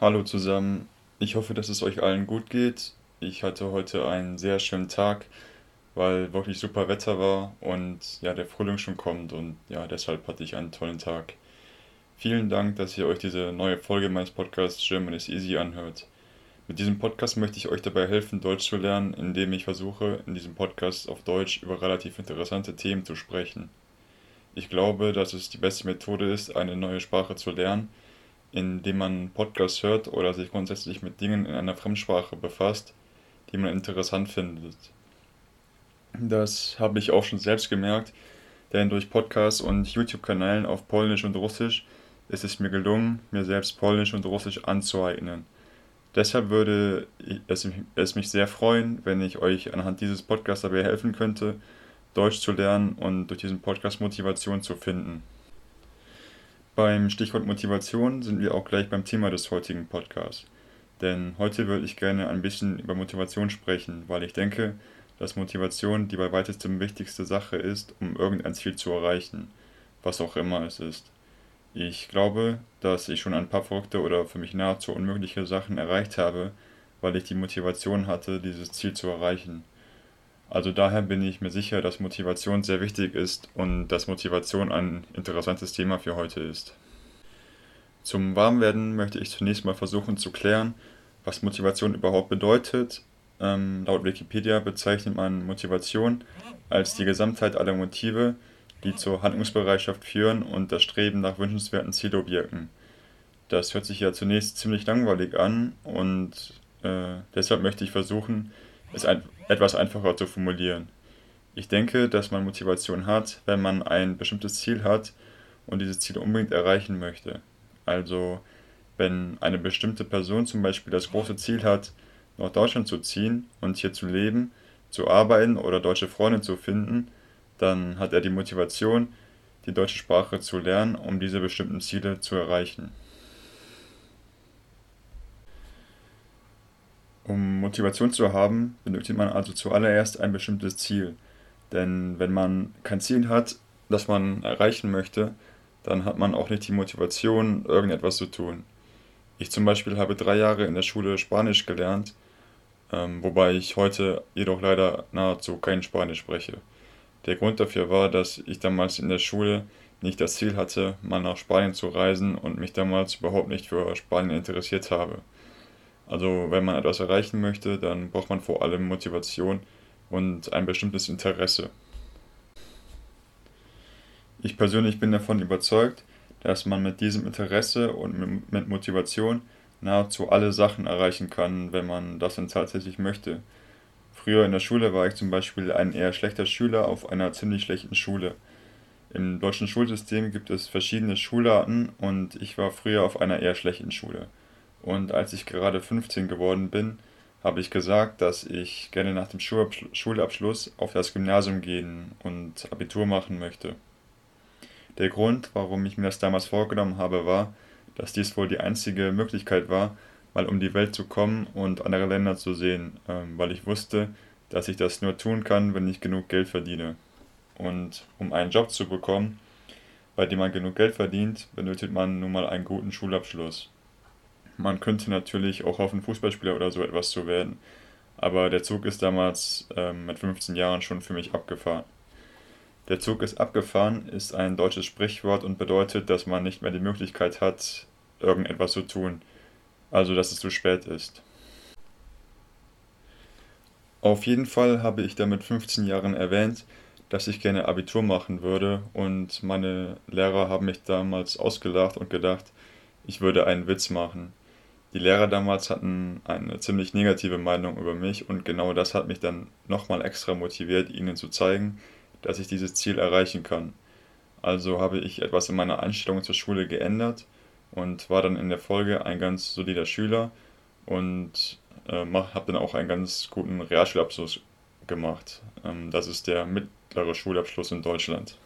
Hallo zusammen, ich hoffe, dass es euch allen gut geht. Ich hatte heute einen sehr schönen Tag, weil wirklich super Wetter war und ja, der Frühling schon kommt und ja, deshalb hatte ich einen tollen Tag. Vielen Dank, dass ihr euch diese neue Folge meines Podcasts German is Easy anhört. Mit diesem Podcast möchte ich euch dabei helfen, Deutsch zu lernen, indem ich versuche, in diesem Podcast auf Deutsch über relativ interessante Themen zu sprechen. Ich glaube, dass es die beste Methode ist, eine neue Sprache zu lernen indem man Podcasts hört oder sich grundsätzlich mit Dingen in einer Fremdsprache befasst, die man interessant findet. Das habe ich auch schon selbst gemerkt, denn durch Podcasts und YouTube-Kanälen auf Polnisch und Russisch ist es mir gelungen, mir selbst Polnisch und Russisch anzueignen. Deshalb würde es mich sehr freuen, wenn ich euch anhand dieses Podcasts dabei helfen könnte, Deutsch zu lernen und durch diesen Podcast Motivation zu finden. Beim Stichwort Motivation sind wir auch gleich beim Thema des heutigen Podcasts. Denn heute würde ich gerne ein bisschen über Motivation sprechen, weil ich denke, dass Motivation die bei weitestem wichtigste Sache ist, um irgendein Ziel zu erreichen, was auch immer es ist. Ich glaube, dass ich schon ein paar verrückte oder für mich nahezu unmögliche Sachen erreicht habe, weil ich die Motivation hatte, dieses Ziel zu erreichen. Also daher bin ich mir sicher, dass Motivation sehr wichtig ist und dass Motivation ein interessantes Thema für heute ist. Zum Warmwerden möchte ich zunächst mal versuchen zu klären, was Motivation überhaupt bedeutet. Ähm, laut Wikipedia bezeichnet man Motivation als die Gesamtheit aller Motive, die zur Handlungsbereitschaft führen und das Streben nach wünschenswerten Zielobjekten. Das hört sich ja zunächst ziemlich langweilig an und äh, deshalb möchte ich versuchen, es ein, etwas einfacher zu formulieren. Ich denke, dass man Motivation hat, wenn man ein bestimmtes Ziel hat und dieses Ziel unbedingt erreichen möchte. Also wenn eine bestimmte Person zum Beispiel das große Ziel hat, nach Deutschland zu ziehen und hier zu leben, zu arbeiten oder deutsche Freunde zu finden, dann hat er die Motivation, die deutsche Sprache zu lernen, um diese bestimmten Ziele zu erreichen. Um Motivation zu haben, benötigt man also zuallererst ein bestimmtes Ziel. Denn wenn man kein Ziel hat, das man erreichen möchte, dann hat man auch nicht die Motivation, irgendetwas zu tun. Ich zum Beispiel habe drei Jahre in der Schule Spanisch gelernt, ähm, wobei ich heute jedoch leider nahezu kein Spanisch spreche. Der Grund dafür war, dass ich damals in der Schule nicht das Ziel hatte, mal nach Spanien zu reisen und mich damals überhaupt nicht für Spanien interessiert habe. Also wenn man etwas erreichen möchte, dann braucht man vor allem Motivation und ein bestimmtes Interesse. Ich persönlich bin davon überzeugt, dass man mit diesem Interesse und mit Motivation nahezu alle Sachen erreichen kann, wenn man das dann tatsächlich möchte. Früher in der Schule war ich zum Beispiel ein eher schlechter Schüler auf einer ziemlich schlechten Schule. Im deutschen Schulsystem gibt es verschiedene Schularten und ich war früher auf einer eher schlechten Schule. Und als ich gerade 15 geworden bin, habe ich gesagt, dass ich gerne nach dem Schulabschluss auf das Gymnasium gehen und Abitur machen möchte. Der Grund, warum ich mir das damals vorgenommen habe, war, dass dies wohl die einzige Möglichkeit war, mal um die Welt zu kommen und andere Länder zu sehen, ähm, weil ich wusste, dass ich das nur tun kann, wenn ich genug Geld verdiene. Und um einen Job zu bekommen, bei dem man genug Geld verdient, benötigt man nun mal einen guten Schulabschluss. Man könnte natürlich auch hoffen, Fußballspieler oder so etwas zu werden. Aber der Zug ist damals ähm, mit 15 Jahren schon für mich abgefahren. Der Zug ist abgefahren ist ein deutsches Sprichwort und bedeutet, dass man nicht mehr die Möglichkeit hat, irgendetwas zu tun. Also, dass es zu spät ist. Auf jeden Fall habe ich da mit 15 Jahren erwähnt, dass ich gerne Abitur machen würde und meine Lehrer haben mich damals ausgelacht und gedacht, ich würde einen Witz machen. Die Lehrer damals hatten eine ziemlich negative Meinung über mich und genau das hat mich dann nochmal extra motiviert, ihnen zu zeigen, dass ich dieses Ziel erreichen kann. Also habe ich etwas in meiner Einstellung zur Schule geändert und war dann in der Folge ein ganz solider Schüler und äh, habe dann auch einen ganz guten Realschulabschluss gemacht. Ähm, das ist der mittlere Schulabschluss in Deutschland.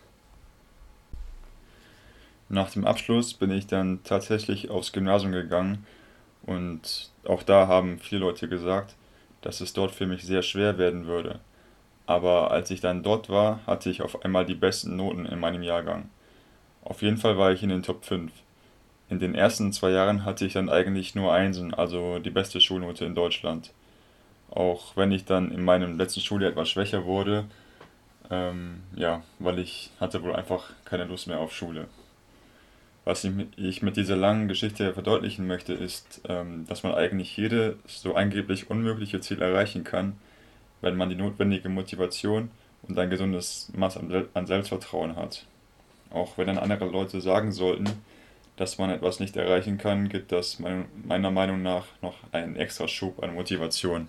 Nach dem Abschluss bin ich dann tatsächlich aufs Gymnasium gegangen und auch da haben viele Leute gesagt, dass es dort für mich sehr schwer werden würde. Aber als ich dann dort war, hatte ich auf einmal die besten Noten in meinem Jahrgang. Auf jeden Fall war ich in den Top 5. In den ersten zwei Jahren hatte ich dann eigentlich nur Einsen, also die beste Schulnote in Deutschland. Auch wenn ich dann in meinem letzten Schuljahr etwas schwächer wurde, ähm, ja, weil ich hatte wohl einfach keine Lust mehr auf Schule. Was ich mit dieser langen Geschichte verdeutlichen möchte, ist, ähm, dass man eigentlich jedes so angeblich unmögliche Ziel erreichen kann, wenn man die notwendige Motivation und ein gesundes Maß an Selbstvertrauen hat. Auch wenn dann andere Leute sagen sollten, dass man etwas nicht erreichen kann, gibt das meiner Meinung nach noch einen extra Schub an Motivation.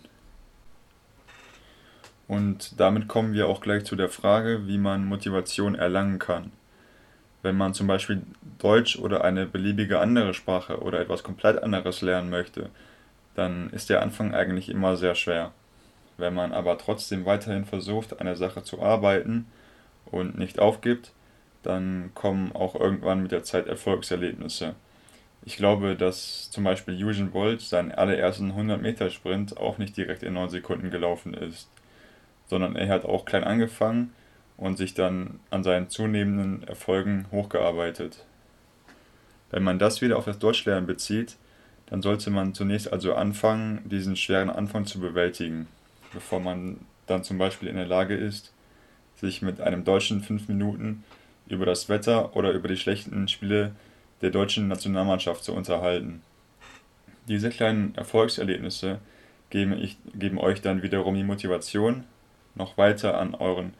Und damit kommen wir auch gleich zu der Frage, wie man Motivation erlangen kann. Wenn man zum Beispiel Deutsch oder eine beliebige andere Sprache oder etwas komplett anderes lernen möchte, dann ist der Anfang eigentlich immer sehr schwer. Wenn man aber trotzdem weiterhin versucht, an der Sache zu arbeiten und nicht aufgibt, dann kommen auch irgendwann mit der Zeit Erfolgserlebnisse. Ich glaube, dass zum Beispiel Usain Bolt seinen allerersten 100 Meter Sprint auch nicht direkt in 9 Sekunden gelaufen ist, sondern er hat auch klein angefangen und sich dann an seinen zunehmenden Erfolgen hochgearbeitet. Wenn man das wieder auf das Deutschlernen bezieht, dann sollte man zunächst also anfangen, diesen schweren Anfang zu bewältigen, bevor man dann zum Beispiel in der Lage ist, sich mit einem Deutschen fünf Minuten über das Wetter oder über die schlechten Spiele der deutschen Nationalmannschaft zu unterhalten. Diese kleinen Erfolgserlebnisse geben, ich, geben euch dann wiederum die Motivation, noch weiter an euren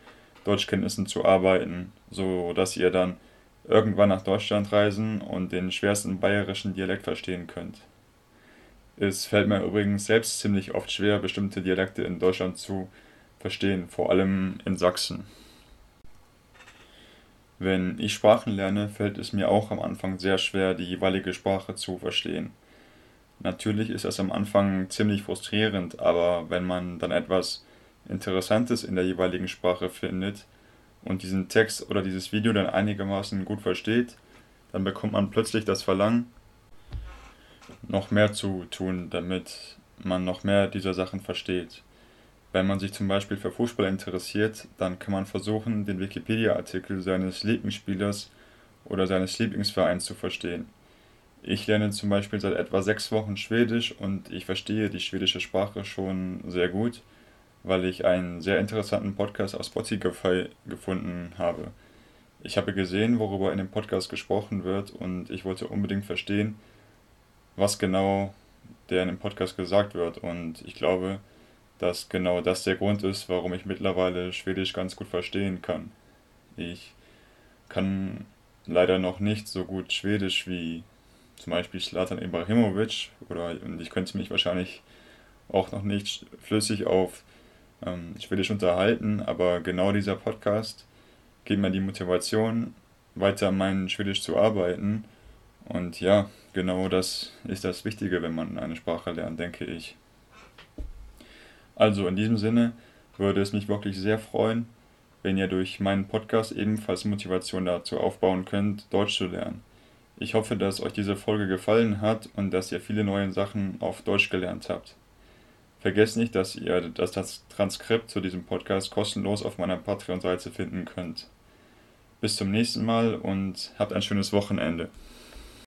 Deutschkenntnissen zu arbeiten, so dass ihr dann irgendwann nach Deutschland reisen und den schwersten bayerischen Dialekt verstehen könnt. Es fällt mir übrigens selbst ziemlich oft schwer, bestimmte Dialekte in Deutschland zu verstehen, vor allem in Sachsen. Wenn ich Sprachen lerne, fällt es mir auch am Anfang sehr schwer, die jeweilige Sprache zu verstehen. Natürlich ist es am Anfang ziemlich frustrierend, aber wenn man dann etwas Interessantes in der jeweiligen Sprache findet und diesen Text oder dieses Video dann einigermaßen gut versteht, dann bekommt man plötzlich das Verlangen, noch mehr zu tun, damit man noch mehr dieser Sachen versteht. Wenn man sich zum Beispiel für Fußball interessiert, dann kann man versuchen, den Wikipedia-Artikel seines Lieblingsspielers oder seines Lieblingsvereins zu verstehen. Ich lerne zum Beispiel seit etwa sechs Wochen Schwedisch und ich verstehe die schwedische Sprache schon sehr gut, weil ich einen sehr interessanten Podcast auf Spotify gefunden habe. Ich habe gesehen, worüber in dem Podcast gesprochen wird und ich wollte unbedingt verstehen, was genau der in dem Podcast gesagt wird und ich glaube, dass genau das der Grund ist, warum ich mittlerweile Schwedisch ganz gut verstehen kann. Ich kann leider noch nicht so gut Schwedisch wie zum Beispiel Slatan Ibrahimovic oder und ich könnte mich wahrscheinlich auch noch nicht flüssig auf ähm, Schwedisch unterhalten, aber genau dieser Podcast gibt mir die Motivation, weiter an Schwedisch zu arbeiten. Und ja, genau das ist das Wichtige, wenn man eine Sprache lernt, denke ich. Also in diesem Sinne würde es mich wirklich sehr freuen, wenn ihr durch meinen Podcast ebenfalls Motivation dazu aufbauen könnt, Deutsch zu lernen. Ich hoffe, dass euch diese Folge gefallen hat und dass ihr viele neue Sachen auf Deutsch gelernt habt. Vergesst nicht, dass ihr das Transkript zu diesem Podcast kostenlos auf meiner Patreon-Seite finden könnt. Bis zum nächsten Mal und habt ein schönes Wochenende.